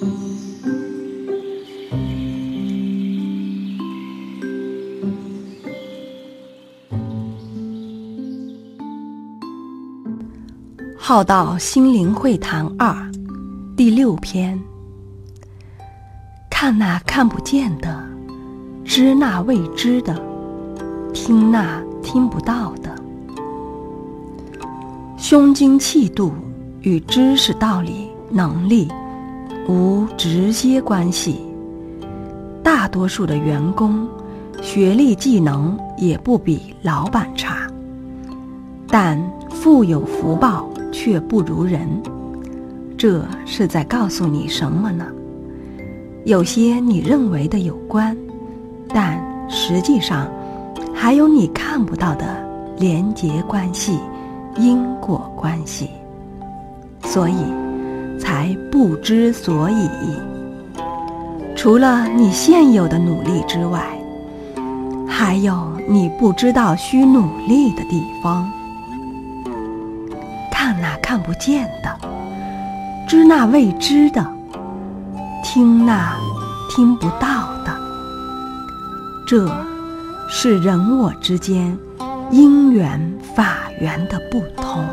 《浩道心灵会谈二》第六篇：看那看不见的，知那未知的，听那听不到的。胸襟气度与知识、道理、能力无直接关系。大多数的员工学历技能也不比老板差，但富有福报。却不如人，这是在告诉你什么呢？有些你认为的有关，但实际上还有你看不到的连结关系、因果关系，所以才不知所以。除了你现有的努力之外，还有你不知道需努力的地方。看那看不见的，知那未知的，听那听不到的，这是人我之间因缘法缘的不同。